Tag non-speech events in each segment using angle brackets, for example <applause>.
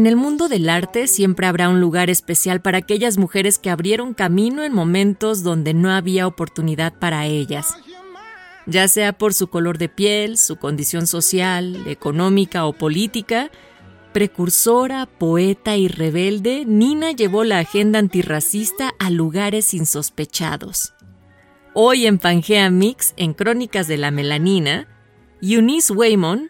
En el mundo del arte siempre habrá un lugar especial para aquellas mujeres que abrieron camino en momentos donde no había oportunidad para ellas. Ya sea por su color de piel, su condición social, económica o política, precursora, poeta y rebelde, Nina llevó la agenda antirracista a lugares insospechados. Hoy en Pangea Mix, en Crónicas de la Melanina, Eunice Waymon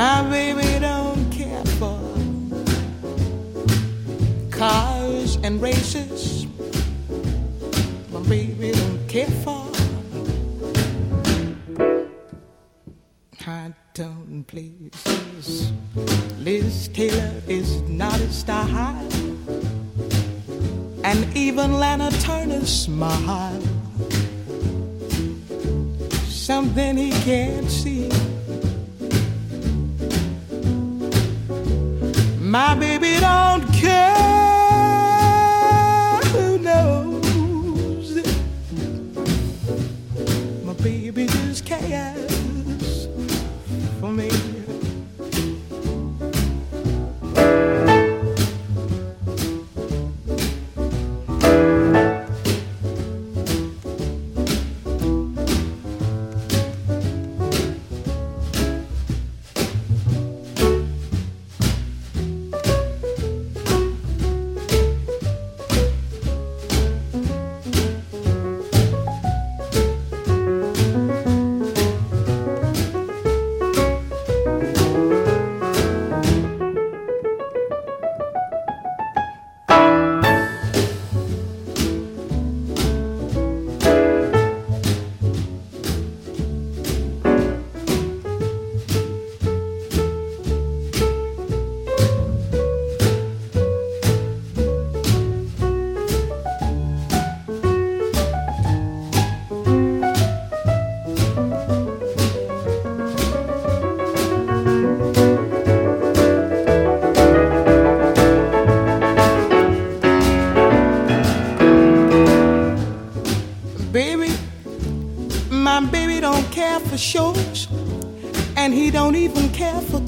My baby don't care for cars and races. My baby don't care for high tone places. Liz Taylor is not a style, and even Lana Turner's smile. Something he can't My baby don't care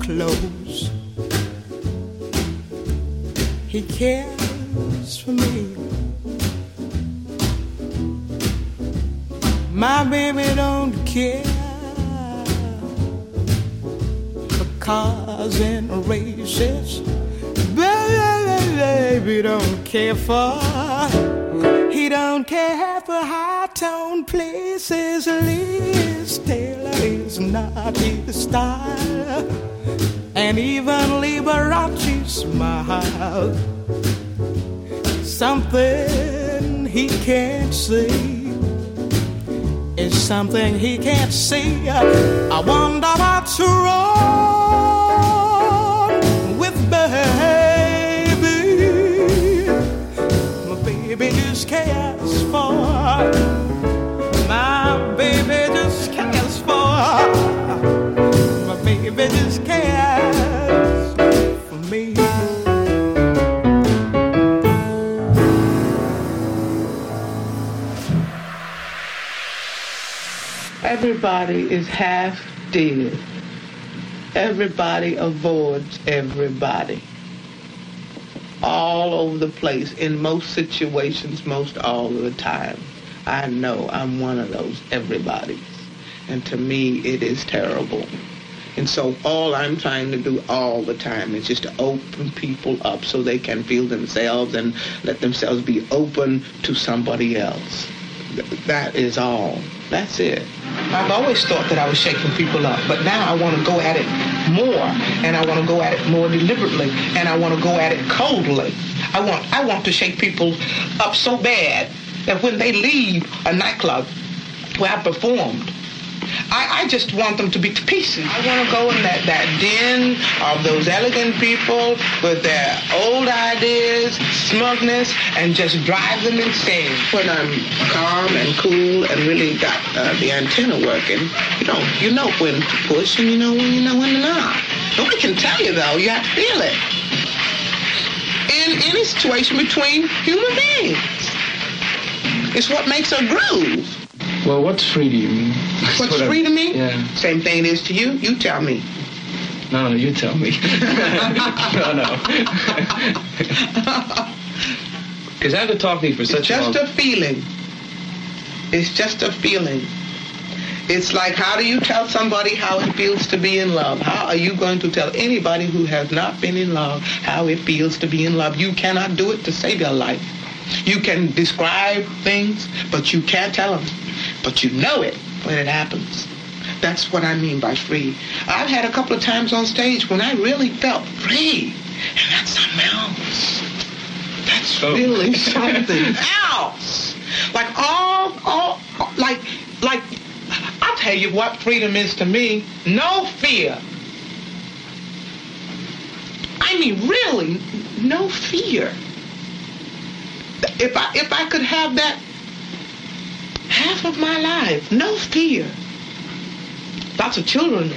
clothes. He cares for me. My baby don't care for cars and races. Baby don't care for. Something he can't see is something he can't see. I wonder what's wrong with baby. My baby just cares for. My baby just cares for. My baby just cares for me. Everybody is half dead. Everybody avoids everybody. All over the place, in most situations, most all of the time. I know I'm one of those everybody's. And to me, it is terrible. And so all I'm trying to do all the time is just to open people up so they can feel themselves and let themselves be open to somebody else. That is all. That's it. I've always thought that I was shaking people up, but now I want to go at it more, and I want to go at it more deliberately, and I want to go at it coldly. I want I want to shake people up so bad that when they leave a nightclub where I performed, I, I just want them to be to pieces. I want to go in that, that den of those elegant people with their old ideas, smugness, and just drive them insane. When I'm calm and cool and really got uh, the antenna working, you know, you know when to push and you know when you know when to not. Nobody can tell you though. You have to feel it. In any situation between human beings. It's what makes a groove. Well, what's free to you mean? What's what free to me? Yeah. Same thing it is to you. You tell me. No, no, you tell me. <laughs> no, no. <laughs> Because I have to talk to you for it's such just a long... a feeling. It's just a feeling. It's like how do you tell somebody how it feels to be in love? How are you going to tell anybody who has not been in love how it feels to be in love? You cannot do it to save your life. You can describe things, but you can't tell them. But you know it when it happens. That's what I mean by free. I've had a couple of times on stage when I really felt free. And that's something else. That's Oh. really <laughs> something else. Like all, all, like, like, I'll tell you what freedom is to me. No fear. I mean, really, no fear. If I, if I could have that half of my life, no fear. Lots of children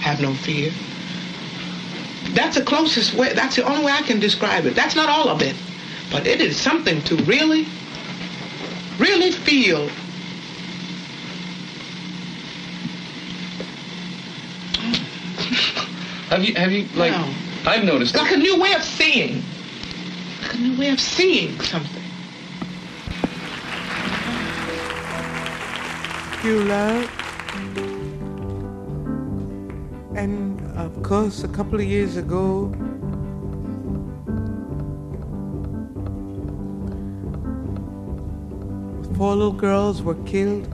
have no fear. That's the closest way, that's the only way I can describe it. That's not all of it, but it is something to really, really feel. Have you, have you, like, No. I've noticed... Like a new way of seeing. Like a new way of seeing something. You love. And of course, a couple of years ago, four little girls were killed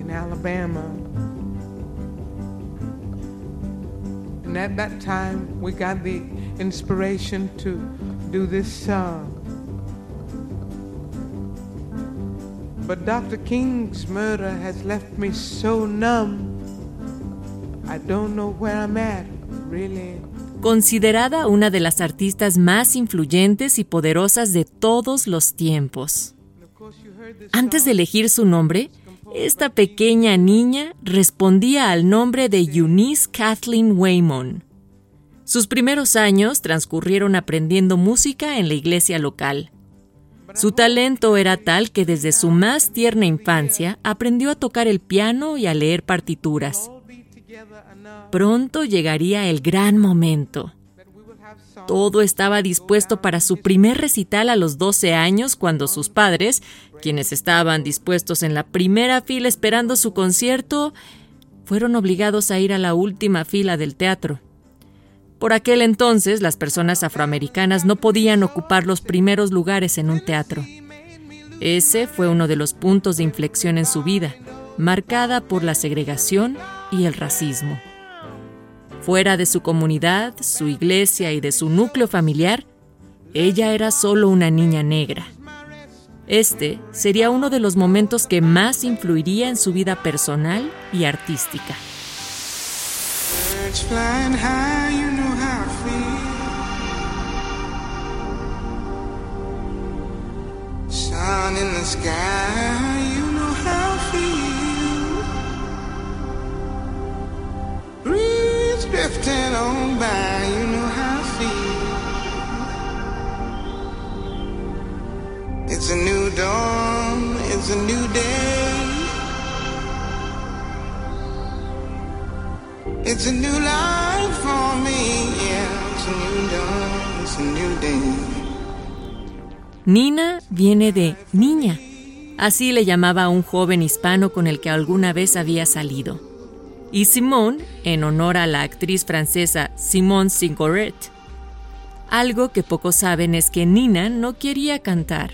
in Alabama. And at that time, we got the inspiration to do this song. But Dr. King's murder has left me so numb. I don't know where I'm at, really. Considerada una de las artistas más influyentes y poderosas de todos los tiempos. Antes de elegir su nombre, esta pequeña niña respondía al nombre de Eunice Kathleen Waymon. Sus primeros años transcurrieron aprendiendo música en la iglesia local. Su talento era tal que desde su más tierna infancia aprendió a tocar el piano y a leer partituras. Pronto llegaría el gran momento. Todo estaba dispuesto para su primer recital a los 12 años cuando sus padres, quienes estaban dispuestos en la primera fila esperando su concierto, fueron obligados a ir a la última fila del teatro. Por aquel entonces, las personas afroamericanas no podían ocupar los primeros lugares en un teatro. Ese fue uno de los puntos de inflexión en su vida, marcada por la segregación y el racismo. Fuera de su comunidad, su iglesia y de su núcleo familiar, ella era solo una niña negra. Este sería uno de los momentos que más influiría en su vida personal y artística. Birds flying high, you know how I feel. Sun in the sky, you know how I feel. Breeze drifting on by, you know how I feel. It's a new dawn, it's a new day. It's a new life for me, yeah. Nina viene de niña. Así le llamaba a un joven hispano con el que alguna vez había salido. Y Simone, en honor a la actriz francesa Simone Signoret. Algo que pocos saben es que Nina no quería cantar.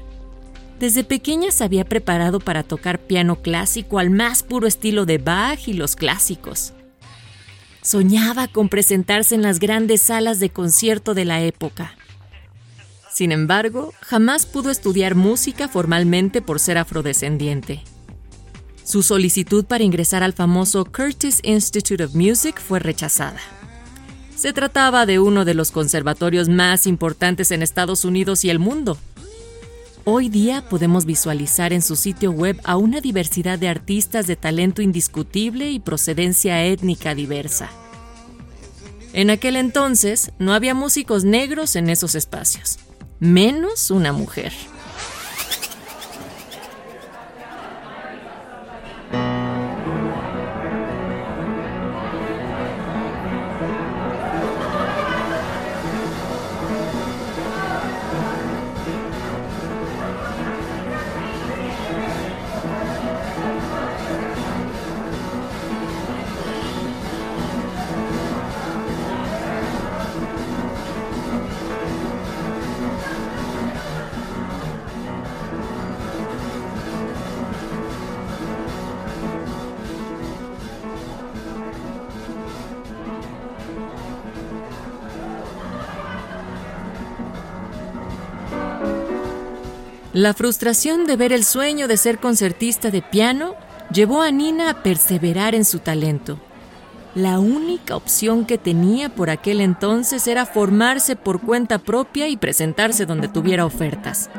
Desde pequeña se había preparado para tocar piano clásico al más puro estilo de Bach y los clásicos. Soñaba con presentarse en las grandes salas de concierto de la época. Sin embargo, jamás pudo estudiar música formalmente por ser afrodescendiente. Su solicitud para ingresar al famoso Curtis Institute of Music fue rechazada. Se trataba de uno de los conservatorios más importantes en Estados Unidos y el mundo. Hoy día podemos visualizar en su sitio web a una diversidad de artistas de talento indiscutible y procedencia étnica diversa. En aquel entonces no había músicos negros en esos espacios, menos una mujer. La frustración de ver el sueño de ser concertista de piano llevó a Nina a perseverar en su talento. La única opción que tenía por aquel entonces era formarse por cuenta propia y presentarse donde tuviera ofertas.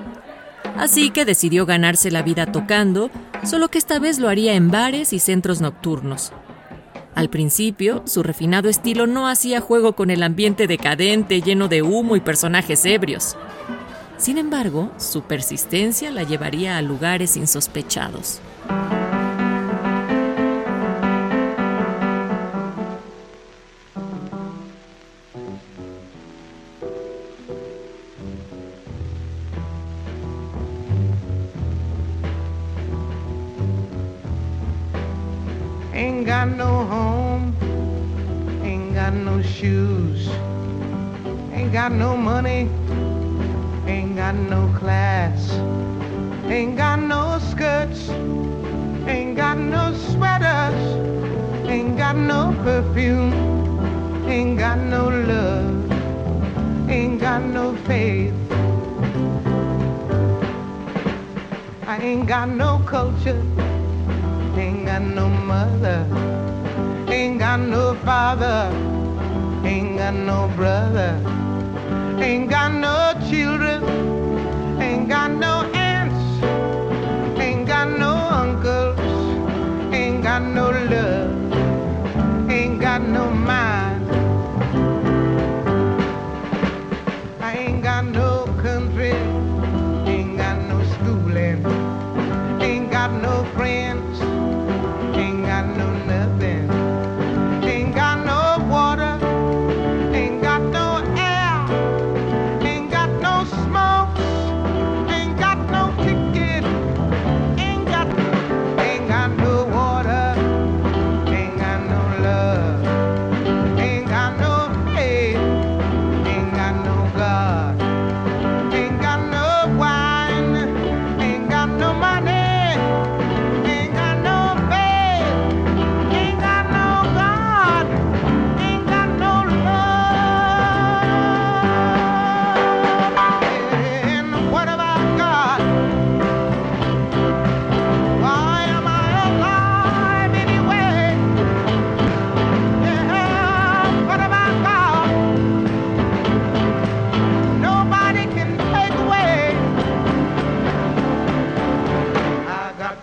Así que decidió ganarse la vida tocando, solo que esta vez lo haría en bares y centros nocturnos. Al principio, su refinado estilo no hacía juego con el ambiente decadente lleno de humo y personajes ebrios. Sin embargo, su persistencia la llevaría a lugares insospechados. Ain't got no home, ain't got no shoes, ain't got no money, got no class, ain't got no skirts, ain't got no sweaters, ain't got no perfume, ain't got no love, ain't got no faith. I ain't got no culture. Ain't got no mother, ain't got no father, ain't got no brother, ain't got no children, ain't got no aunts, ain't got no uncles, ain't got no love,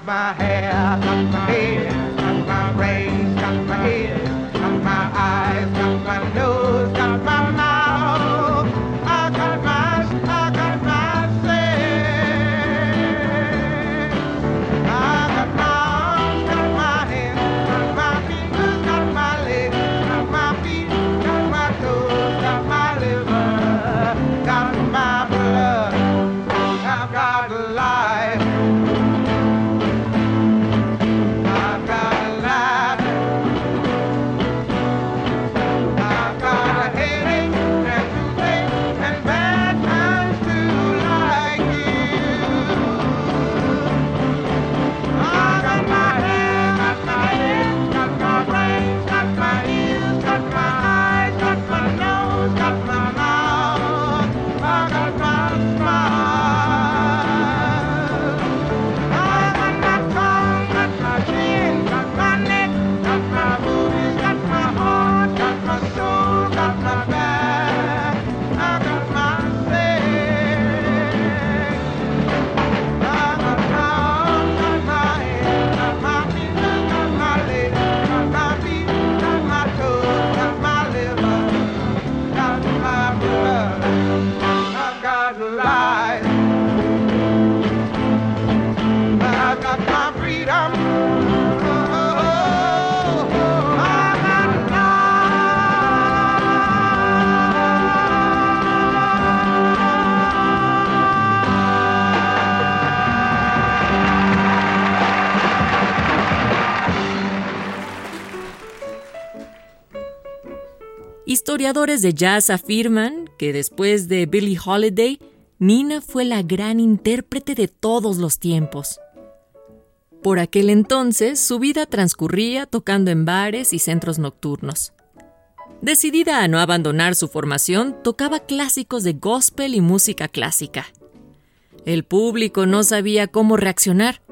my hair, cut my hair. Historiadores de jazz afirman que después de Billie Holiday, Nina fue la gran intérprete de todos los tiempos. Por aquel entonces, su vida transcurría tocando en bares y centros nocturnos. Decidida a no abandonar su formación, tocaba clásicos de gospel y música clásica. El público no sabía cómo reaccionar.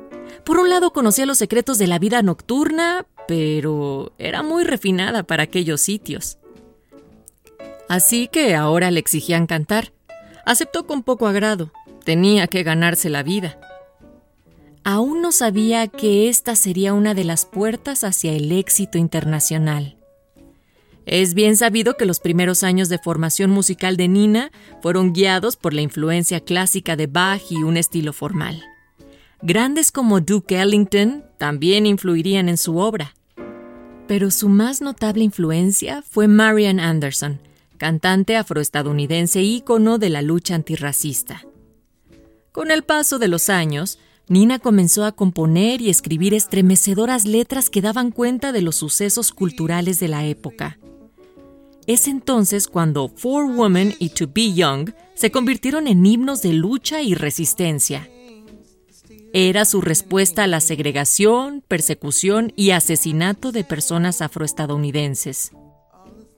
Por un lado conocía los secretos de la vida nocturna, pero era muy refinada para aquellos sitios. Así que ahora le exigían cantar. Aceptó con poco agrado. Tenía que ganarse la vida. Aún no sabía que esta sería una de las puertas hacia el éxito internacional. Es bien sabido que los primeros años de formación musical de Nina fueron guiados por la influencia clásica de Bach y un estilo formal. Grandes como Duke Ellington también influirían en su obra. Pero su más notable influencia fue Marian Anderson, cantante afroestadounidense ícono de la lucha antirracista. Con el paso de los años, Nina comenzó a componer y escribir estremecedoras letras que daban cuenta de los sucesos culturales de la época. Es entonces cuando For Women y To Be Young se convirtieron en himnos de lucha y resistencia. Era su respuesta a la segregación, persecución y asesinato de personas afroestadounidenses.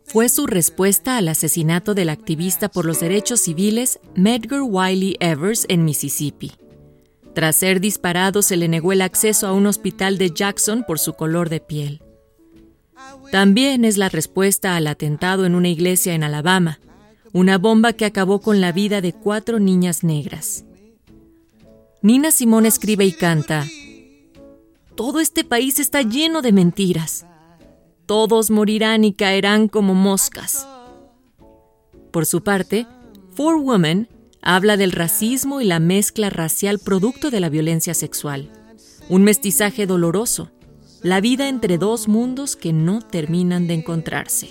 Fue su respuesta al asesinato del activista por los derechos civiles Medgar Wiley Evers en Mississippi. Tras ser disparado se le negó el acceso a un hospital de Jackson por su color de piel. También es la respuesta al atentado en una iglesia en Alabama, una bomba que acabó con la vida de cuatro niñas negras. Nina Simón escribe y canta, Todo este país está lleno de mentiras. Todos morirán y caerán como moscas. Por su parte, For Women habla del racismo y la mezcla racial producto de la violencia sexual, un mestizaje doloroso la vida entre dos mundos que no terminan de encontrarse.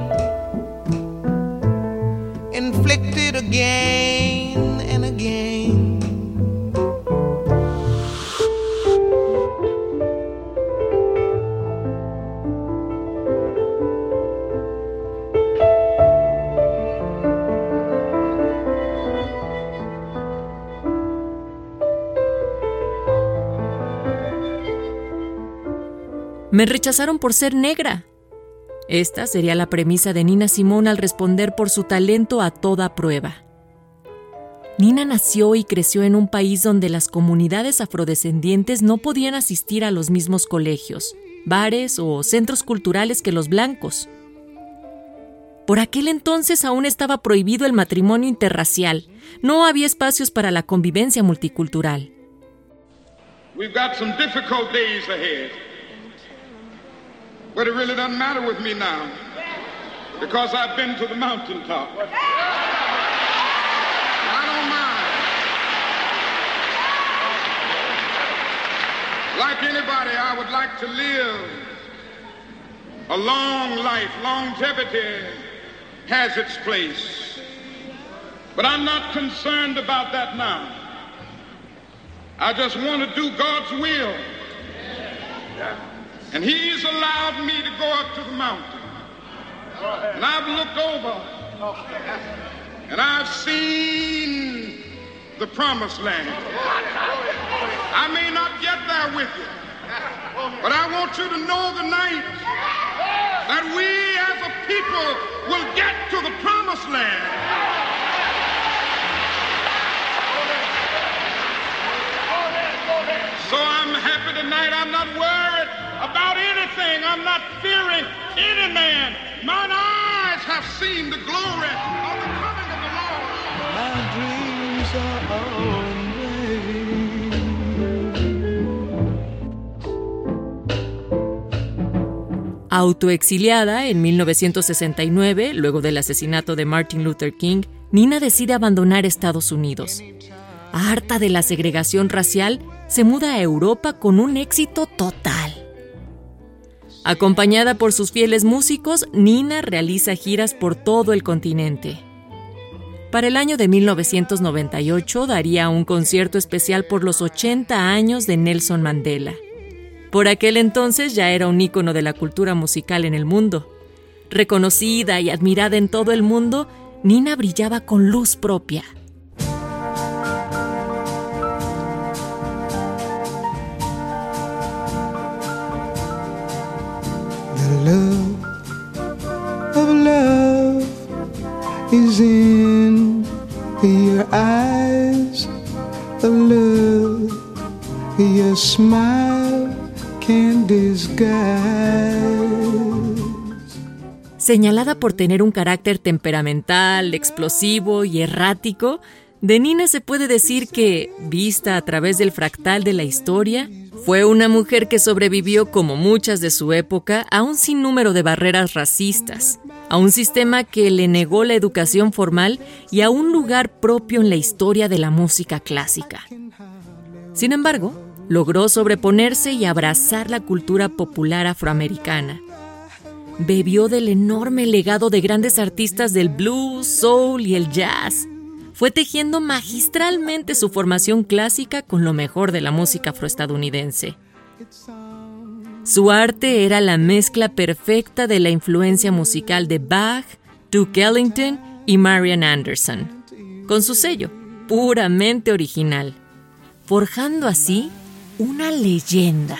again and again. Me rechazaron por ser negra. Esta sería la premisa de Nina Simón al responder por su talento a toda prueba. Nina nació y creció en un país donde las comunidades afrodescendientes no podían asistir a los mismos colegios, bares o centros culturales que los blancos. Por aquel entonces aún estaba prohibido el matrimonio interracial. No había espacios para la convivencia multicultural. But it really doesn't matter with me now because I've been to the mountaintop. I don't mind. Like anybody, I would like to live a long life. Longevity has its place. But I'm not concerned about that now. I just want to do God's will. And he's allowed me to go up to the mountain. And I've looked over and I've seen the promised land. I may not get there with you, but I want you to know tonight that we as a people will get to the promised land. So I'm happy tonight. I'm not worried about anything. I'm not fearing any man. Eyes have seen the glory of the coming of the Autoexiliada en 1969, luego del asesinato de Martin Luther King, Nina decide abandonar Estados Unidos. Harta de la segregación racial, se muda a Europa con un éxito total. Acompañada por sus fieles músicos, Nina realiza giras por todo el continente. Para el año de 1998 daría un concierto especial por los 80 años de Nelson Mandela. Por aquel entonces ya era un ícono de la cultura musical en el mundo. Reconocida y admirada en todo el mundo, Nina brillaba con luz propia. Señalada por tener un carácter temperamental, explosivo y errático, de Nina se puede decir que, vista a través del fractal de la historia, fue una mujer que sobrevivió, como muchas de su época, a un sinnúmero de barreras racistas, a un sistema que le negó la educación formal y a un lugar propio en la historia de la música clásica. Sin embargo, logró sobreponerse y abrazar la cultura popular afroamericana, bebió del enorme legado de grandes artistas del blues, soul y el jazz. Fue tejiendo magistralmente su formación clásica con lo mejor de la música afroestadounidense. Su arte era la mezcla perfecta de la influencia musical de Bach, Duke Ellington y Marian Anderson, con su sello puramente original, forjando así una leyenda.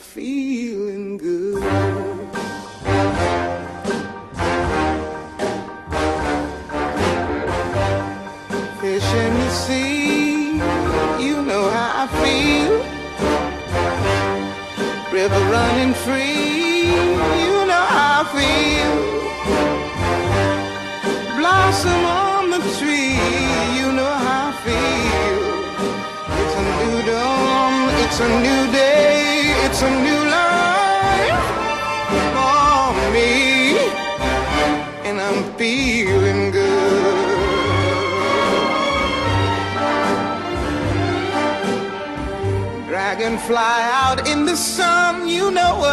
feet.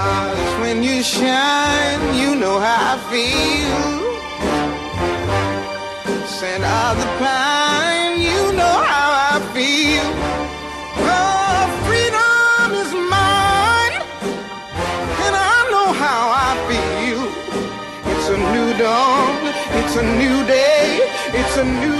Stars, when you shine, you know how I feel. Scent of the pine, you know how I feel. Oh, freedom is mine, and I know how I feel. It's a new dawn, it's a new day, it's a new